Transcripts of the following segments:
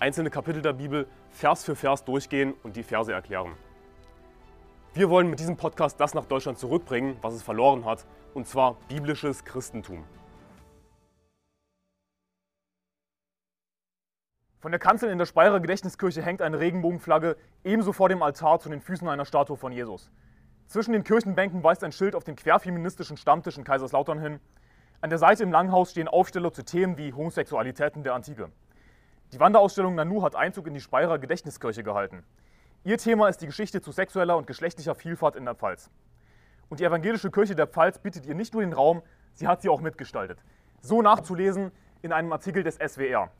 einzelne Kapitel der Bibel Vers für Vers durchgehen und die Verse erklären. Wir wollen mit diesem Podcast das nach Deutschland zurückbringen, was es verloren hat, und zwar biblisches Christentum. Von der Kanzel in der Speyerer Gedächtniskirche hängt eine Regenbogenflagge ebenso vor dem Altar zu den Füßen einer Statue von Jesus. Zwischen den Kirchenbänken weist ein Schild auf den querfeministischen Stammtisch in Kaiserslautern hin. An der Seite im Langhaus stehen Aufsteller zu Themen wie Homosexualitäten der Antike. Die Wanderausstellung Nanu hat Einzug in die Speyerer Gedächtniskirche gehalten. Ihr Thema ist die Geschichte zu sexueller und geschlechtlicher Vielfalt in der Pfalz. Und die Evangelische Kirche der Pfalz bietet ihr nicht nur den Raum, sie hat sie auch mitgestaltet. So nachzulesen in einem Artikel des SWR.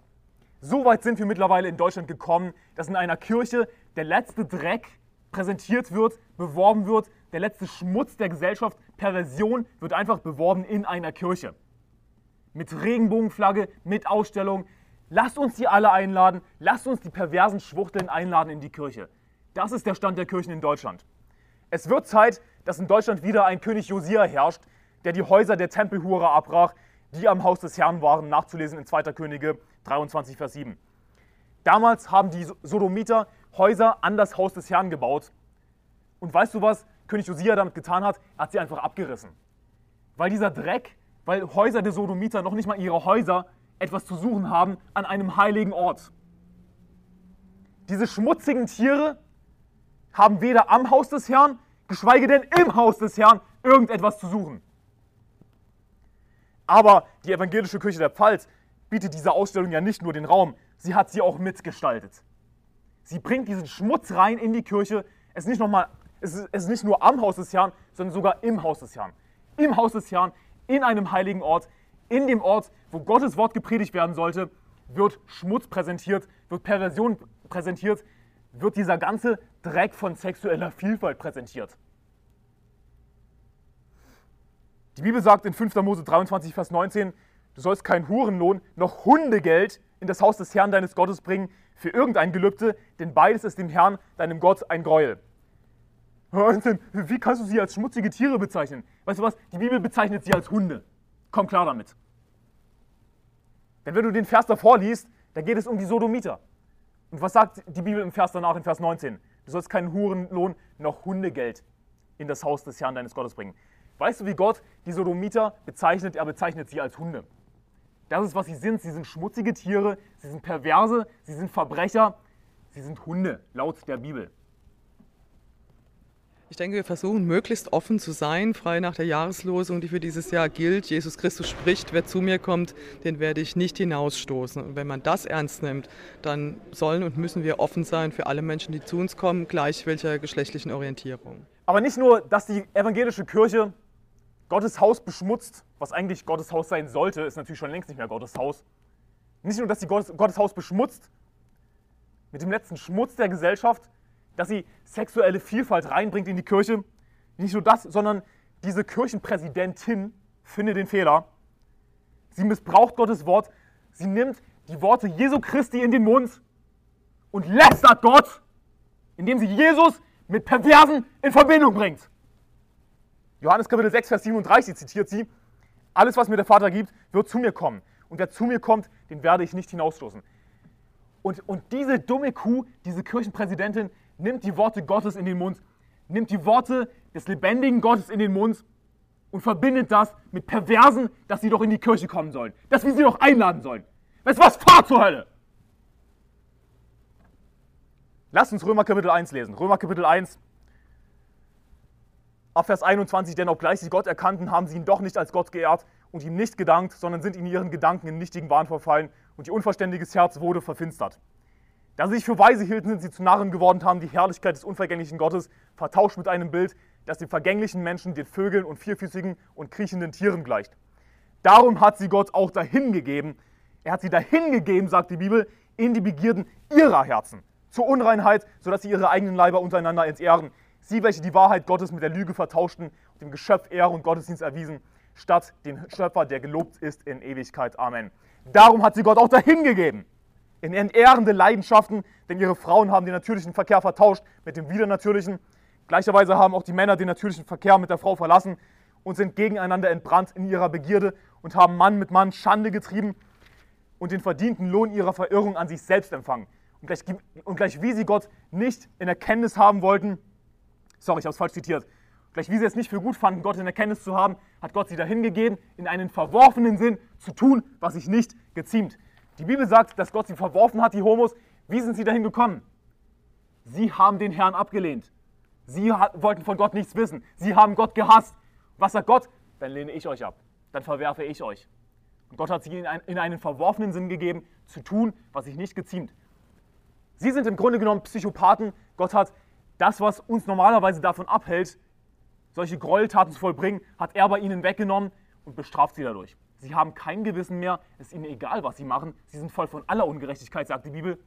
So weit sind wir mittlerweile in Deutschland gekommen, dass in einer Kirche der letzte Dreck präsentiert wird, beworben wird, der letzte Schmutz der Gesellschaft, Perversion wird einfach beworben in einer Kirche. Mit Regenbogenflagge, mit Ausstellung, Lasst uns die alle einladen, lasst uns die perversen Schwuchteln einladen in die Kirche. Das ist der Stand der Kirchen in Deutschland. Es wird Zeit, dass in Deutschland wieder ein König Josia herrscht, der die Häuser der Tempelhurer abbrach, die am Haus des Herrn waren, nachzulesen in 2. Könige 23, Vers 7. Damals haben die Sodomiter Häuser an das Haus des Herrn gebaut. Und weißt du, was König Josia damit getan hat? Er hat sie einfach abgerissen. Weil dieser Dreck, weil Häuser der Sodomiter noch nicht mal ihre Häuser etwas zu suchen haben an einem heiligen Ort. Diese schmutzigen Tiere haben weder am Haus des Herrn, geschweige denn im Haus des Herrn, irgendetwas zu suchen. Aber die evangelische Kirche der Pfalz bietet dieser Ausstellung ja nicht nur den Raum, sie hat sie auch mitgestaltet. Sie bringt diesen Schmutz rein in die Kirche. Es ist nicht, noch mal, es ist, es ist nicht nur am Haus des Herrn, sondern sogar im Haus des Herrn. Im Haus des Herrn, in einem heiligen Ort, in dem Ort, wo Gottes Wort gepredigt werden sollte, wird Schmutz präsentiert, wird Perversion präsentiert, wird dieser ganze Dreck von sexueller Vielfalt präsentiert. Die Bibel sagt in 5. Mose 23, Vers 19, du sollst keinen Hurenlohn noch Hundegeld in das Haus des Herrn deines Gottes bringen für irgendein Gelübde, denn beides ist dem Herrn, deinem Gott, ein Gräuel. Wie kannst du sie als schmutzige Tiere bezeichnen? Weißt du was? Die Bibel bezeichnet sie als Hunde. Komm klar damit. Denn wenn du den Vers davor liest, da geht es um die Sodomiter. Und was sagt die Bibel im Vers danach, in Vers 19? Du sollst keinen Hurenlohn noch Hundegeld in das Haus des Herrn deines Gottes bringen. Weißt du, wie Gott die Sodomiter bezeichnet? Er bezeichnet sie als Hunde. Das ist, was sie sind. Sie sind schmutzige Tiere, sie sind Perverse, sie sind Verbrecher, sie sind Hunde, laut der Bibel. Ich denke, wir versuchen möglichst offen zu sein, frei nach der Jahreslosung, die für dieses Jahr gilt. Jesus Christus spricht, wer zu mir kommt, den werde ich nicht hinausstoßen. Und wenn man das ernst nimmt, dann sollen und müssen wir offen sein für alle Menschen, die zu uns kommen, gleich welcher geschlechtlichen Orientierung. Aber nicht nur, dass die evangelische Kirche Gottes Haus beschmutzt, was eigentlich Gottes Haus sein sollte, ist natürlich schon längst nicht mehr Gottes Haus. Nicht nur, dass sie Gottes, Gottes Haus beschmutzt, mit dem letzten Schmutz der Gesellschaft, dass sie sexuelle Vielfalt reinbringt in die Kirche. Nicht nur das, sondern diese Kirchenpräsidentin findet den Fehler. Sie missbraucht Gottes Wort. Sie nimmt die Worte Jesu Christi in den Mund und lästert Gott, indem sie Jesus mit Perversen in Verbindung bringt. Johannes Kapitel 6, Vers 37 zitiert sie, alles, was mir der Vater gibt, wird zu mir kommen. Und wer zu mir kommt, den werde ich nicht hinausstoßen. Und, und diese dumme Kuh, diese Kirchenpräsidentin, nimmt die Worte Gottes in den Mund, nimmt die Worte des lebendigen Gottes in den Mund und verbindet das mit Perversen, dass sie doch in die Kirche kommen sollen, dass wir sie doch einladen sollen. Weißt du was? Fahr zur Hölle! Lass uns Römer Kapitel 1 lesen. Römer Kapitel 1, ab Vers 21, denn obgleich sie Gott erkannten, haben sie ihn doch nicht als Gott geehrt und ihm nicht gedankt, sondern sind in ihren Gedanken in nichtigen Wahn verfallen und ihr unverständiges Herz wurde verfinstert. Da sie sich für weise hielten, sind sie zu Narren geworden, haben die Herrlichkeit des unvergänglichen Gottes vertauscht mit einem Bild, das den vergänglichen Menschen, den Vögeln und vierfüßigen und kriechenden Tieren gleicht. Darum hat sie Gott auch dahingegeben. Er hat sie dahingegeben, sagt die Bibel, in die Begierden ihrer Herzen. zur Unreinheit, sodass sie ihre eigenen Leiber untereinander entehren. Sie, welche die Wahrheit Gottes mit der Lüge vertauschten und dem Geschöpf Ehre und Gottesdienst erwiesen, statt den Schöpfer, der gelobt ist in Ewigkeit. Amen. Darum hat sie Gott auch dahingegeben. In entehrende Leidenschaften, denn ihre Frauen haben den natürlichen Verkehr vertauscht mit dem widernatürlichen. Gleicherweise haben auch die Männer den natürlichen Verkehr mit der Frau verlassen und sind gegeneinander entbrannt in ihrer Begierde und haben Mann mit Mann Schande getrieben und den verdienten Lohn ihrer Verirrung an sich selbst empfangen. Und gleich, und gleich wie sie Gott nicht in Erkenntnis haben wollten, sorry, ich habe es falsch zitiert, gleich wie sie es nicht für gut fanden, Gott in Erkenntnis zu haben, hat Gott sie dahingegeben, in einen verworfenen Sinn zu tun, was sich nicht geziemt. Die Bibel sagt, dass Gott sie verworfen hat, die Homos. Wie sind sie dahin gekommen? Sie haben den Herrn abgelehnt. Sie wollten von Gott nichts wissen. Sie haben Gott gehasst. Was sagt Gott? Dann lehne ich euch ab. Dann verwerfe ich euch. Und Gott hat sie in einen verworfenen Sinn gegeben, zu tun, was sich nicht geziemt. Sie sind im Grunde genommen Psychopathen. Gott hat das, was uns normalerweise davon abhält, solche Gräueltaten zu vollbringen, hat er bei ihnen weggenommen und bestraft sie dadurch. Sie haben kein Gewissen mehr, es ist ihnen egal, was sie machen. Sie sind voll von aller Ungerechtigkeit, sagt die Bibel.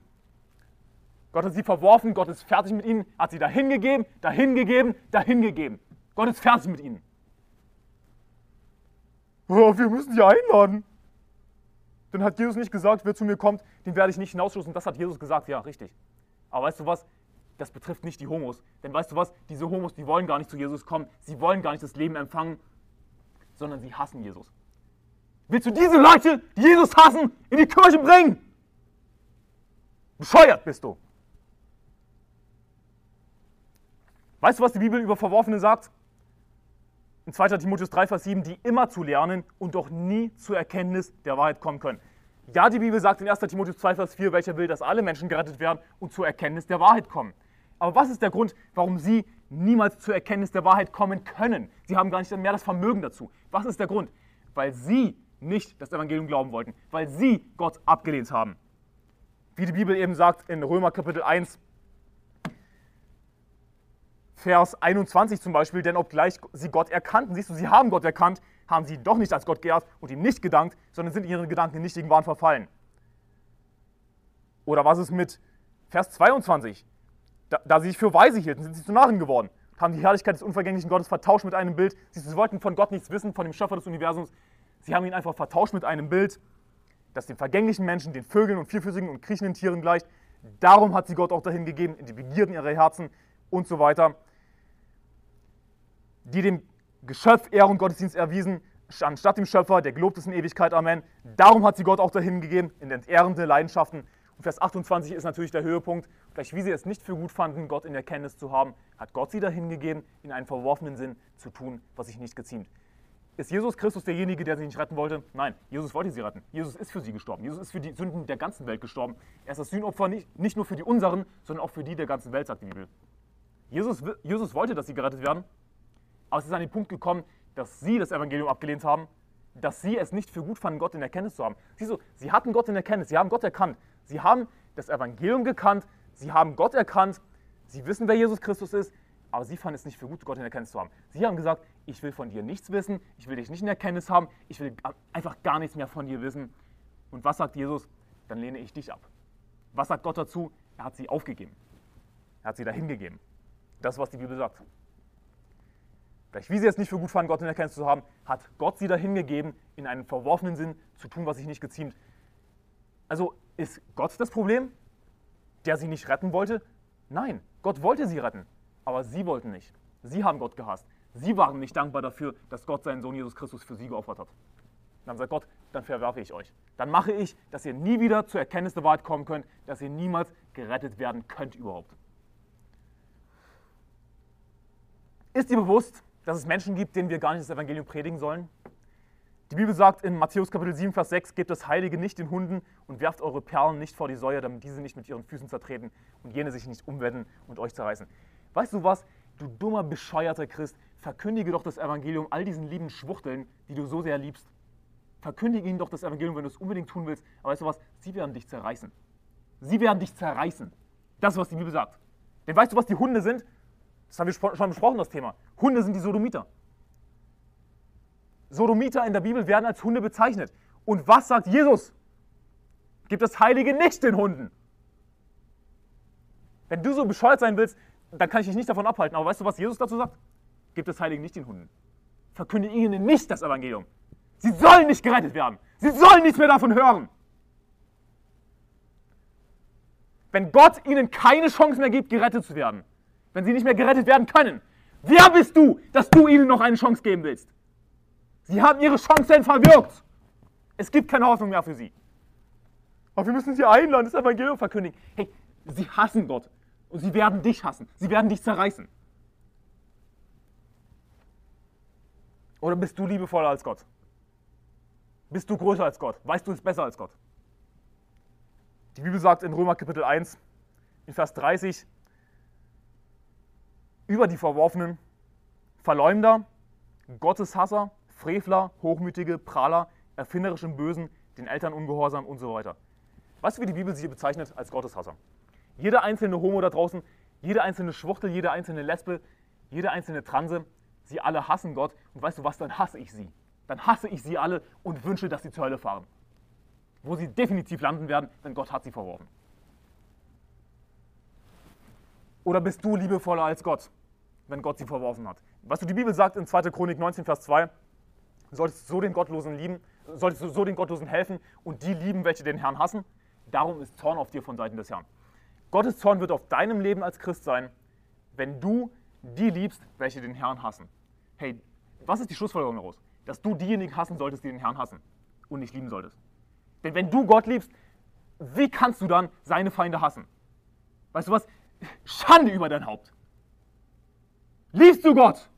Gott hat sie verworfen, Gott ist fertig mit ihnen, hat sie dahingegeben, dahingegeben, dahingegeben. Gott ist fertig mit ihnen. Oh, wir müssen sie einladen. Dann hat Jesus nicht gesagt, wer zu mir kommt, den werde ich nicht hinausstoßen. Das hat Jesus gesagt, ja, richtig. Aber weißt du was? Das betrifft nicht die Homos. Denn weißt du was? Diese Homos, die wollen gar nicht zu Jesus kommen. Sie wollen gar nicht das Leben empfangen, sondern sie hassen Jesus. Willst du diese Leute, die Jesus hassen, in die Kirche bringen? Bescheuert bist du. Weißt du, was die Bibel über Verworfene sagt? In 2. Timotheus 3, Vers 7, die immer zu lernen und doch nie zur Erkenntnis der Wahrheit kommen können. Ja, die Bibel sagt in 1. Timotheus 2, Vers 4, welcher will, dass alle Menschen gerettet werden und zur Erkenntnis der Wahrheit kommen. Aber was ist der Grund, warum sie niemals zur Erkenntnis der Wahrheit kommen können? Sie haben gar nicht mehr das Vermögen dazu. Was ist der Grund? Weil sie nicht das Evangelium glauben wollten, weil sie Gott abgelehnt haben. Wie die Bibel eben sagt in Römer Kapitel 1, Vers 21 zum Beispiel, denn obgleich sie Gott erkannten, siehst du, sie haben Gott erkannt, haben sie doch nicht als Gott geehrt und ihm nicht gedankt, sondern sind ihren Gedanken in nichtigen Wahn verfallen. Oder was ist mit Vers 22? Da, da, sie sich für weise hielten, sind sie zu Narren geworden, haben die Herrlichkeit des unvergänglichen Gottes vertauscht mit einem Bild. Sie wollten von Gott nichts wissen, von dem Schöpfer des Universums. Sie haben ihn einfach vertauscht mit einem Bild, das den vergänglichen Menschen, den Vögeln und vierfüßigen und kriechenden Tieren gleicht. Darum hat sie Gott auch dahin gegeben, in die Begierden ihrer Herzen und so weiter, die dem Geschöpf Ehre und Gottesdienst erwiesen, anstatt dem Schöpfer, der gelobt ist in Ewigkeit, Amen. Darum hat sie Gott auch dahin gegeben, in entehrende Leidenschaften. Und Vers 28 ist natürlich der Höhepunkt. Gleich wie sie es nicht für gut fanden, Gott in Erkenntnis zu haben, hat Gott sie dahin gegeben, in einen verworfenen Sinn zu tun, was sich nicht geziemt. Ist Jesus Christus derjenige, der sie nicht retten wollte? Nein, Jesus wollte sie retten. Jesus ist für sie gestorben. Jesus ist für die Sünden der ganzen Welt gestorben. Er ist das Sühnopfer nicht, nicht nur für die unseren, sondern auch für die der ganzen Welt, sagt die Bibel. Jesus, Jesus wollte, dass sie gerettet werden, aber es ist an den Punkt gekommen, dass sie das Evangelium abgelehnt haben, dass sie es nicht für gut fanden, Gott in Erkenntnis zu haben. Siehst du, sie hatten Gott in Erkenntnis, sie haben Gott erkannt. Sie haben das Evangelium gekannt, sie haben Gott erkannt, sie wissen, wer Jesus Christus ist, aber sie fanden es nicht für gut, Gott in Erkenntnis zu haben. Sie haben gesagt, ich will von dir nichts wissen, ich will dich nicht in Erkenntnis haben, ich will einfach gar nichts mehr von dir wissen. Und was sagt Jesus? Dann lehne ich dich ab. Was sagt Gott dazu? Er hat sie aufgegeben. Er hat sie dahingegeben. Das, was die Bibel sagt. Gleich wie sie es nicht für gut fanden, Gott in Erkenntnis zu haben, hat Gott sie dahingegeben, in einem verworfenen Sinn zu tun, was sich nicht geziemt. Also ist Gott das Problem, der sie nicht retten wollte? Nein, Gott wollte sie retten. Aber sie wollten nicht. Sie haben Gott gehasst. Sie waren nicht dankbar dafür, dass Gott seinen Sohn Jesus Christus für sie geopfert hat. Dann sagt Gott, dann verwerfe ich euch. Dann mache ich, dass ihr nie wieder zur Erkenntnis der Wahrheit kommen könnt, dass ihr niemals gerettet werden könnt überhaupt. Ist dir bewusst, dass es Menschen gibt, denen wir gar nicht das Evangelium predigen sollen? Die Bibel sagt in Matthäus Kapitel 7, Vers 6, gebt das Heilige nicht den Hunden und werft eure Perlen nicht vor die Säue, damit diese nicht mit ihren Füßen zertreten und jene sich nicht umwenden und euch zerreißen. Weißt du was, du dummer, bescheuerter Christ, verkündige doch das Evangelium all diesen lieben Schwuchteln, die du so sehr liebst. Verkündige ihnen doch das Evangelium, wenn du es unbedingt tun willst. Aber weißt du was, sie werden dich zerreißen. Sie werden dich zerreißen. Das ist, was die Bibel sagt. Denn weißt du, was die Hunde sind? Das haben wir schon besprochen, das Thema. Hunde sind die Sodomiter. Sodomiter in der Bibel werden als Hunde bezeichnet. Und was sagt Jesus? Gibt das Heilige nicht den Hunden. Wenn du so bescheuert sein willst, dann kann ich dich nicht davon abhalten. Aber weißt du, was Jesus dazu sagt? Gib das Heilige nicht den Hunden. Verkünde ihnen nicht das Evangelium. Sie sollen nicht gerettet werden. Sie sollen nichts mehr davon hören. Wenn Gott ihnen keine Chance mehr gibt, gerettet zu werden, wenn sie nicht mehr gerettet werden können, wer bist du, dass du ihnen noch eine Chance geben willst? Sie haben ihre Chancen verwirkt. Es gibt keine Hoffnung mehr für sie. Aber wir müssen sie einladen, das Evangelium verkündigen. Hey, sie hassen Gott und sie werden dich hassen. Sie werden dich zerreißen. Oder bist du liebevoller als Gott? Bist du größer als Gott? Weißt du es besser als Gott? Die Bibel sagt in Römer Kapitel 1, in Vers 30, über die Verworfenen, Verleumder, Gotteshasser, Frevler, Hochmütige, Prahler, erfinderischen Bösen, den Eltern ungehorsam und so weiter. Weißt du, wie die Bibel sie hier bezeichnet als Gotteshasser? Jeder einzelne Homo da draußen, jede einzelne Schwuchtel, jede einzelne Lesbe, jede einzelne Transe, sie alle hassen Gott. Und weißt du was, dann hasse ich sie. Dann hasse ich sie alle und wünsche, dass sie zur Hölle fahren. Wo sie definitiv landen werden, denn Gott hat sie verworfen. Oder bist du liebevoller als Gott, wenn Gott sie verworfen hat? Was du die Bibel sagt in 2. Chronik 19, Vers 2, solltest du so den Gottlosen lieben, solltest du so den Gottlosen helfen und die lieben, welche den Herrn hassen. Darum ist Zorn auf dir von Seiten des Herrn. Gottes Zorn wird auf deinem Leben als Christ sein, wenn du die liebst, welche den Herrn hassen. Hey, was ist die Schlussfolgerung daraus? Dass du diejenigen hassen solltest, die den Herrn hassen und nicht lieben solltest. Denn wenn du Gott liebst, wie kannst du dann seine Feinde hassen? Weißt du was? Schande über dein Haupt. Liebst du Gott?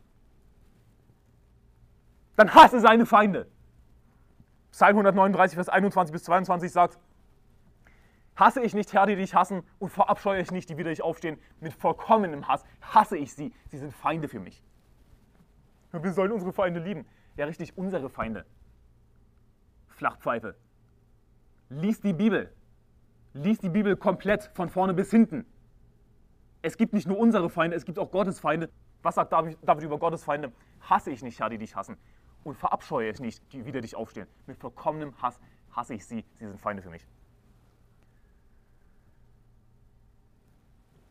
Dann hasse seine Feinde. Psalm 139, Vers 21 bis 22 sagt, Hasse ich nicht Herr, die dich hassen, und verabscheue ich nicht, die wieder dich aufstehen. Mit vollkommenem Hass hasse ich sie. Sie sind Feinde für mich. Wir sollen unsere Feinde lieben. Ja, richtig, unsere Feinde. Flachpfeife. Lies die Bibel. Lies die Bibel komplett, von vorne bis hinten. Es gibt nicht nur unsere Feinde, es gibt auch Gottes Feinde. Was sagt David, über Gottes Feinde? Hasse ich nicht, Herr, die dich hassen. Und verabscheue ich nicht, die wieder dich aufstehen. Mit vollkommenem Hass hasse ich sie. Sie sind Feinde für mich.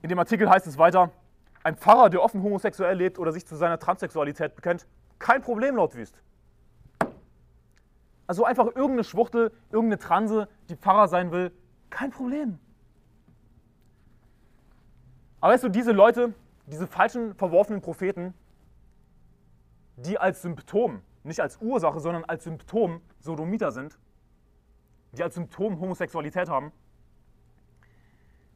In dem Artikel heißt es weiter, ein Pfarrer, der offen homosexuell lebt oder sich zu seiner Transsexualität bekennt, kein Problem laut Wüst. Also einfach irgendeine Schwuchtel, irgendeine Transe, die Pfarrer sein will, kein Problem. Aber weißt du, diese Leute, diese falschen, verworfenen Propheten, die als Symptom, nicht als Ursache, sondern als Symptom Sodomiter sind, die als Symptom Homosexualität haben,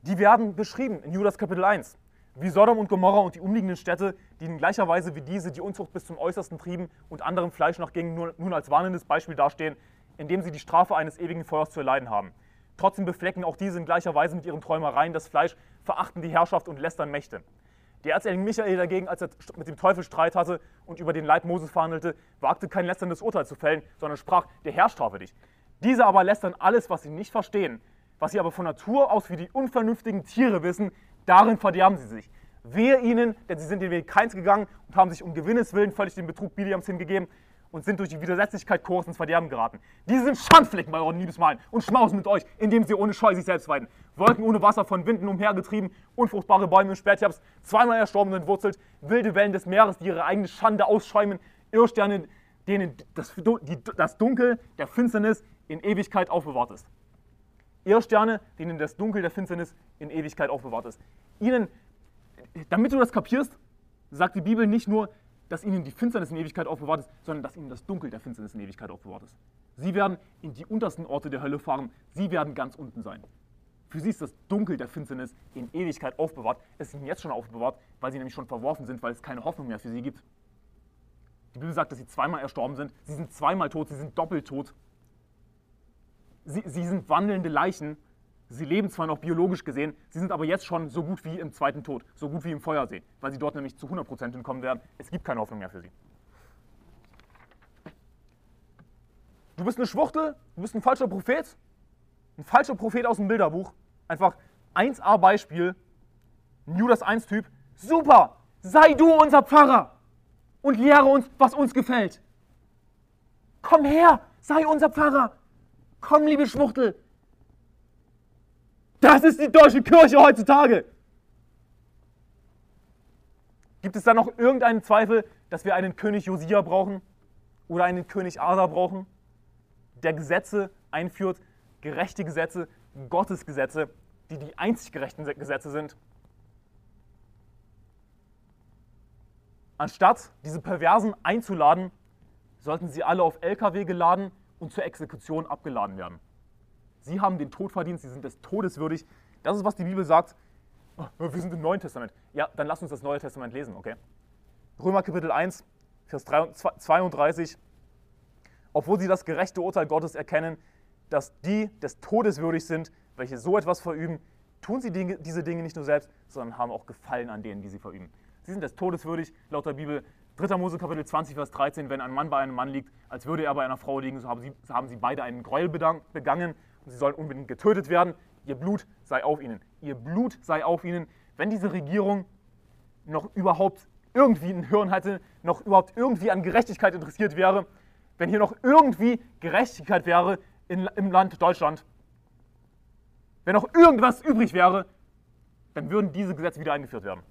die werden beschrieben in Judas Kapitel 1. Wie Sodom und Gomorra und die umliegenden Städte, die in gleicher Weise wie diese die Unzucht bis zum Äußersten trieben und anderem Fleisch nachgingen, nun als warnendes Beispiel dastehen, indem sie die Strafe eines ewigen Feuers zu erleiden haben. Trotzdem beflecken auch diese in gleicher Weise mit ihren Träumereien das Fleisch, verachten die Herrschaft und lästern Mächte. Der Erzengel Michael dagegen, als er mit dem Teufel Streit hatte und über den Leib Moses verhandelte, wagte kein lästerndes Urteil zu fällen, sondern sprach, der Herr strafe dich. Diese aber lästern alles, was sie nicht verstehen, was sie aber von Natur aus wie die unvernünftigen Tiere wissen, darin verderben sie sich. Wehe ihnen, denn sie sind den Weg Keins gegangen und haben sich um Gewinnes willen völlig den Betrug Biliams hingegeben und sind durch die Widersetzlichkeit Chors ins Verderben geraten. Diese sind Schandflecken bei euren Liebesmalen und schmausen mit euch, indem sie ohne Scheu sich selbst weiden. Wolken ohne Wasser von Winden umhergetrieben, unfruchtbare Bäume im Spätherbst, zweimal erstorben und entwurzelt, wilde Wellen des Meeres, die ihre eigene Schande ausschäumen, Irrsterne, denen das, das Dunkel der Finsternis in Ewigkeit aufbewahrt ist. Irrsterne, denen das Dunkel der Finsternis in Ewigkeit aufbewahrt ist. Ihnen, damit du das kapierst, sagt die Bibel nicht nur, dass ihnen die Finsternis in Ewigkeit aufbewahrt ist, sondern dass ihnen das Dunkel der Finsternis in Ewigkeit aufbewahrt ist. Sie werden in die untersten Orte der Hölle fahren. Sie werden ganz unten sein. Für sie ist das Dunkel der Finsternis in Ewigkeit aufbewahrt. Es ist ihnen jetzt schon aufbewahrt, weil sie nämlich schon verworfen sind, weil es keine Hoffnung mehr für sie gibt. Die Bibel sagt, dass sie zweimal erstorben sind. Sie sind zweimal tot, sie sind doppelt tot sie, sie sind wandelnde Leichen. Sie leben zwar noch biologisch gesehen, sie sind aber jetzt schon so gut wie im zweiten Tod, so gut wie im Feuersee, weil sie dort nämlich zu 100% entkommen werden. Es gibt keine Hoffnung mehr für sie. Du bist eine Schwuchtel, du bist ein falscher Prophet, ein falscher Prophet aus dem Bilderbuch. Einfach 1a Beispiel, Judas 1 Typ. Super, sei du unser Pfarrer und lehre uns, was uns gefällt. Komm her, sei unser Pfarrer. Komm, liebe Schwuchtel. Das ist die deutsche Kirche heutzutage. Gibt es da noch irgendeinen Zweifel, dass wir einen König Josia brauchen oder einen König Asa brauchen, der Gesetze einführt, gerechte Gesetze, Gottes Gesetze, die die einzig gerechten Gesetze sind? Anstatt diese Perversen einzuladen, sollten sie alle auf LKW geladen und zur Exekution abgeladen werden. Sie haben den Tod verdient, sie sind des Todes würdig. Das ist, was die Bibel sagt. Oh, wir sind im Neuen Testament. Ja, dann lass uns das Neue Testament lesen, okay? Römer Kapitel 1, Vers 32. Obwohl sie das gerechte Urteil Gottes erkennen, dass die des Todes würdig sind, welche so etwas verüben, tun sie diese Dinge nicht nur selbst, sondern haben auch Gefallen an denen, die sie verüben. Sie sind des Todes würdig, laut der Bibel. 3. Mose Kapitel 20, Vers 13, wenn ein Mann bei einem Mann liegt, als würde er bei einer Frau liegen, so haben sie, so haben sie beide einen Gräuel begangen und sie sollen unbedingt getötet werden. Ihr Blut sei auf ihnen. Ihr Blut sei auf ihnen. Wenn diese Regierung noch überhaupt irgendwie ein Hirn hätte, noch überhaupt irgendwie an Gerechtigkeit interessiert wäre, wenn hier noch irgendwie Gerechtigkeit wäre in, im Land Deutschland, wenn noch irgendwas übrig wäre, dann würden diese Gesetze wieder eingeführt werden.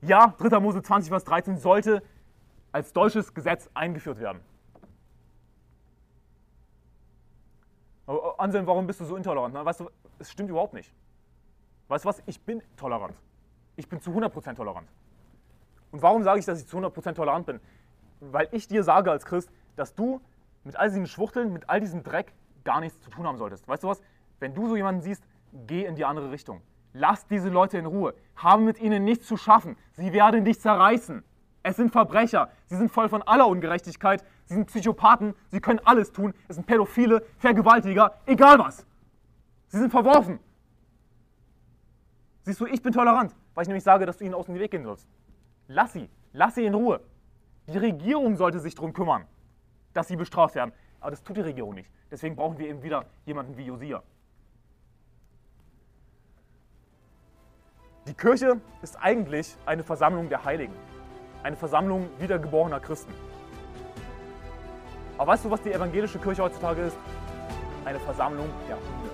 Ja, 3. Mose 20, Vers 13 sollte als deutsches Gesetz eingeführt werden. Aber Anselm, warum bist du so intolerant? Na, weißt du, es stimmt überhaupt nicht. Weißt du was? Ich bin tolerant. Ich bin zu 100% tolerant. Und warum sage ich, dass ich zu 100% tolerant bin? Weil ich dir sage als Christ, dass du mit all diesen Schwuchteln, mit all diesem Dreck gar nichts zu tun haben solltest. Weißt du was? Wenn du so jemanden siehst, geh in die andere Richtung. Lass diese Leute in Ruhe. Haben mit ihnen nichts zu schaffen. Sie werden dich zerreißen. Es sind Verbrecher. Sie sind voll von aller Ungerechtigkeit. Sie sind Psychopathen. Sie können alles tun. Es sind Pädophile, Vergewaltiger, egal was. Sie sind verworfen. Siehst du, ich bin tolerant, weil ich nämlich sage, dass du ihnen aus dem Weg gehen sollst. Lass sie. Lass sie in Ruhe. Die Regierung sollte sich darum kümmern, dass sie bestraft werden. Aber das tut die Regierung nicht. Deswegen brauchen wir eben wieder jemanden wie Josia. Die Kirche ist eigentlich eine Versammlung der Heiligen, eine Versammlung wiedergeborener Christen. Aber weißt du, was die evangelische Kirche heutzutage ist? Eine Versammlung der Hunde.